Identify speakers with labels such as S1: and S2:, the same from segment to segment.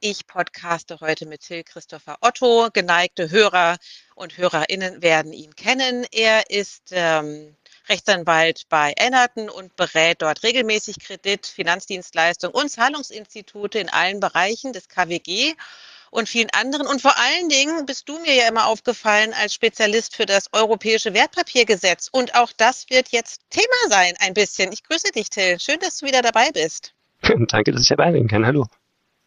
S1: Ich podcaste heute mit Till Christopher Otto. Geneigte Hörer und Hörerinnen werden ihn kennen. Er ist ähm, Rechtsanwalt bei Ennerton und berät dort regelmäßig Kredit, Finanzdienstleistung und Zahlungsinstitute in allen Bereichen des KWG und vielen anderen. Und vor allen Dingen bist du mir ja immer aufgefallen als Spezialist für das europäische Wertpapiergesetz. Und auch das wird jetzt Thema sein, ein bisschen. Ich grüße dich, Till. Schön, dass du wieder dabei bist.
S2: Danke, dass ich dabei sein kann. Hallo.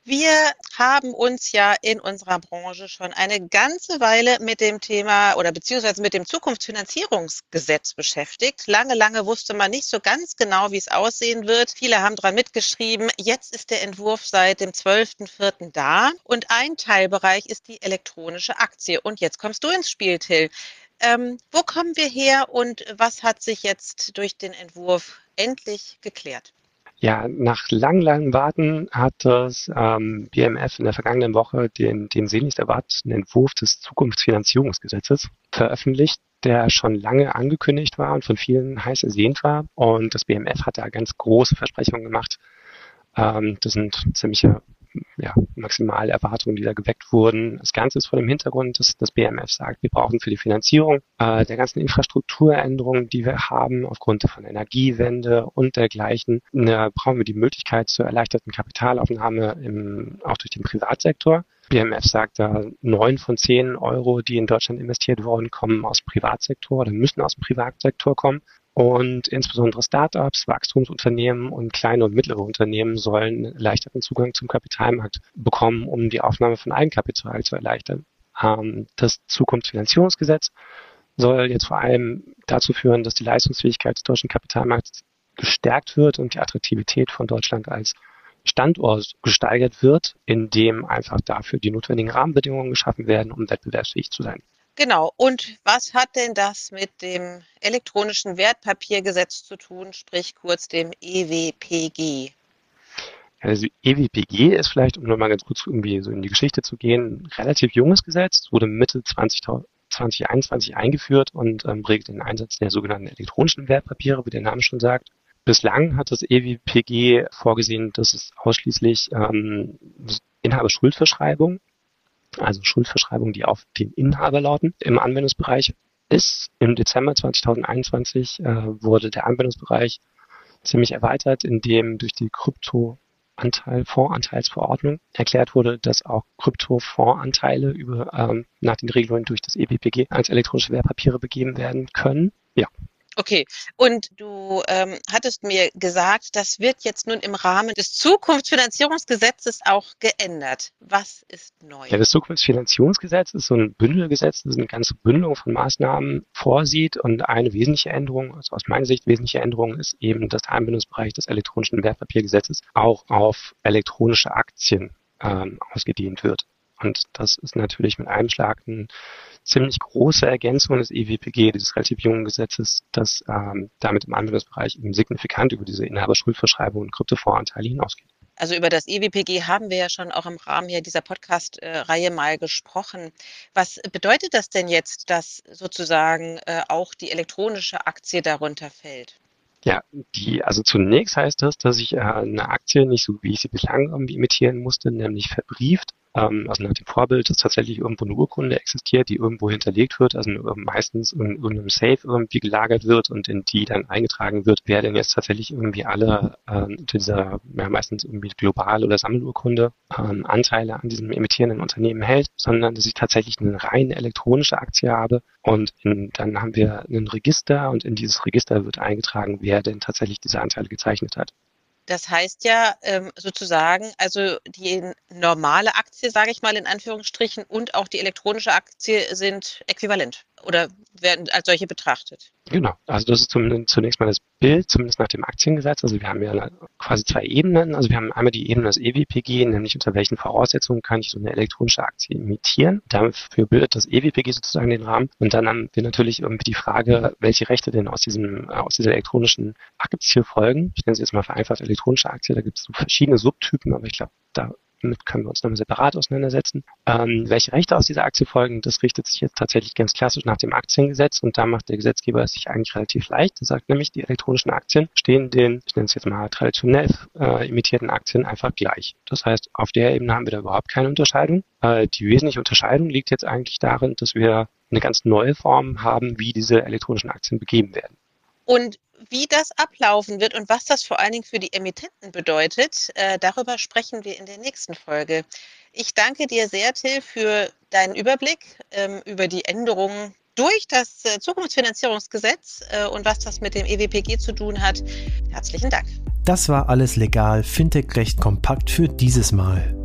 S1: Wir haben uns ja in unserer Branche schon eine ganze Weile mit dem Thema oder beziehungsweise mit dem Zukunftsfinanzierungsgesetz beschäftigt. Lange, lange wusste man nicht so ganz genau, wie es aussehen wird. Viele haben daran mitgeschrieben. Jetzt ist der Entwurf seit dem 12.04. da und ein Teilbereich ist die elektronische Aktie. Und jetzt kommst du ins Spiel, Till. Ähm, wo kommen wir her und was hat sich jetzt durch den Entwurf endlich geklärt?
S2: Ja, nach lang, langem Warten hat das ähm, BMF in der vergangenen Woche den, den sehnlichst erwarteten Entwurf des Zukunftsfinanzierungsgesetzes veröffentlicht, der schon lange angekündigt war und von vielen heiß ersehnt war. Und das BMF hat da ganz große Versprechungen gemacht. Ähm, das sind ziemliche ja, Maximalerwartungen, die da geweckt wurden. Das Ganze ist vor dem Hintergrund, dass das BMF sagt, wir brauchen für die Finanzierung äh, der ganzen Infrastrukturänderungen, die wir haben, aufgrund von Energiewende und dergleichen, ne, brauchen wir die Möglichkeit zur erleichterten Kapitalaufnahme im, auch durch den Privatsektor. BMF sagt da, neun von zehn Euro, die in Deutschland investiert wurden, kommen aus dem Privatsektor oder müssen aus dem Privatsektor kommen. Und insbesondere Startups, Wachstumsunternehmen und kleine und mittlere Unternehmen sollen leichteren Zugang zum Kapitalmarkt bekommen, um die Aufnahme von Eigenkapital zu erleichtern. Ähm, das Zukunftsfinanzierungsgesetz soll jetzt vor allem dazu führen, dass die Leistungsfähigkeit des deutschen Kapitalmarkts gestärkt wird und die Attraktivität von Deutschland als Standort gesteigert wird, indem einfach dafür die notwendigen Rahmenbedingungen geschaffen werden, um wettbewerbsfähig zu sein.
S1: Genau. Und was hat denn das mit dem elektronischen Wertpapiergesetz zu tun, sprich kurz dem EWPG?
S2: Also EWPG ist vielleicht, um nochmal ganz kurz irgendwie so in die Geschichte zu gehen, ein relativ junges Gesetz, wurde Mitte 20, 2021 eingeführt und ähm, regelt den Einsatz der sogenannten elektronischen Wertpapiere, wie der Name schon sagt. Bislang hat das EWPG vorgesehen, dass es ausschließlich ähm, Inhaberschuldverschreibung also Schuldverschreibungen, die auf den Inhaber lauten, im Anwendungsbereich ist. Im Dezember 2021 äh, wurde der Anwendungsbereich ziemlich erweitert, indem durch die Kryptoanteil, Fondsanteilsverordnung erklärt wurde, dass auch Kryptofondsanteile über, ähm, nach den Regelungen durch das EBPG als elektronische Wertpapiere begeben werden können. Ja,
S1: Okay, und du ähm, hattest mir gesagt, das wird jetzt nun im Rahmen des Zukunftsfinanzierungsgesetzes auch geändert. Was ist neu?
S2: Ja, das Zukunftsfinanzierungsgesetz ist so ein Bündelgesetz, das eine ganze Bündelung von Maßnahmen vorsieht und eine wesentliche Änderung, also aus meiner Sicht wesentliche Änderung ist eben, dass der Anwendungsbereich des elektronischen Wertpapiergesetzes auch auf elektronische Aktien ähm, ausgedehnt wird. Und das ist natürlich mit einem Schlag eine ziemlich große Ergänzung des EWPG, dieses relativ jungen Gesetzes, das ähm, damit im Anwendungsbereich eben signifikant über diese Inhaberschuldverschreibung und Kryptofondsanteile hinausgeht.
S1: Also über das EWPG haben wir ja schon auch im Rahmen hier dieser Podcast-Reihe mal gesprochen. Was bedeutet das denn jetzt, dass sozusagen äh, auch die elektronische Aktie darunter fällt?
S2: Ja, die, also zunächst heißt das, dass ich äh, eine Aktie nicht so, wie ich sie bislang irgendwie imitieren musste, nämlich verbrieft ähm, also nach dem Vorbild, dass tatsächlich irgendwo eine Urkunde existiert, die irgendwo hinterlegt wird, also meistens in irgendeinem Safe irgendwie gelagert wird und in die dann eingetragen wird, wer denn jetzt tatsächlich irgendwie alle äh, dieser, ja, meistens irgendwie global oder Sammelurkunde ähm, Anteile an diesem emittierenden Unternehmen hält, sondern dass ich tatsächlich eine rein elektronische Aktie habe und in, dann haben wir ein Register und in dieses Register wird eingetragen, wer denn tatsächlich diese Anteile gezeichnet hat.
S1: Das heißt ja ähm, sozusagen, also die normale Aktie, sage ich mal in Anführungsstrichen, und auch die elektronische Aktie sind äquivalent oder werden als solche betrachtet.
S2: Genau, also das ist zunächst mal das Bild, zumindest nach dem Aktiengesetz. Also wir haben ja quasi zwei Ebenen. Also wir haben einmal die Ebene des EWPG, nämlich unter welchen Voraussetzungen kann ich so eine elektronische Aktie imitieren. Dafür bildet das EWPG sozusagen den Rahmen. Und dann haben wir natürlich irgendwie die Frage, welche Rechte denn aus diesem, aus dieser elektronischen Aktie folgen. Ich nenne sie jetzt mal vereinfacht elektronische Aktie. Da gibt es so verschiedene Subtypen, aber ich glaube, da damit können wir uns nochmal separat auseinandersetzen. Ähm, welche Rechte aus dieser Aktie folgen, das richtet sich jetzt tatsächlich ganz klassisch nach dem Aktiengesetz und da macht der Gesetzgeber es sich eigentlich relativ leicht. Er sagt nämlich, die elektronischen Aktien stehen den, ich nenne es jetzt mal traditionell äh, imitierten Aktien einfach gleich. Das heißt, auf der Ebene haben wir da überhaupt keine Unterscheidung. Äh, die wesentliche Unterscheidung liegt jetzt eigentlich darin, dass wir eine ganz neue Form haben, wie diese elektronischen Aktien begeben werden.
S1: Und wie das ablaufen wird und was das vor allen Dingen für die Emittenten bedeutet, äh, darüber sprechen wir in der nächsten Folge. Ich danke dir sehr, Till, für deinen Überblick ähm, über die Änderungen durch das äh, Zukunftsfinanzierungsgesetz äh, und was das mit dem EWPG zu tun hat. Herzlichen Dank.
S3: Das war alles legal, Fintech-Recht kompakt für dieses Mal.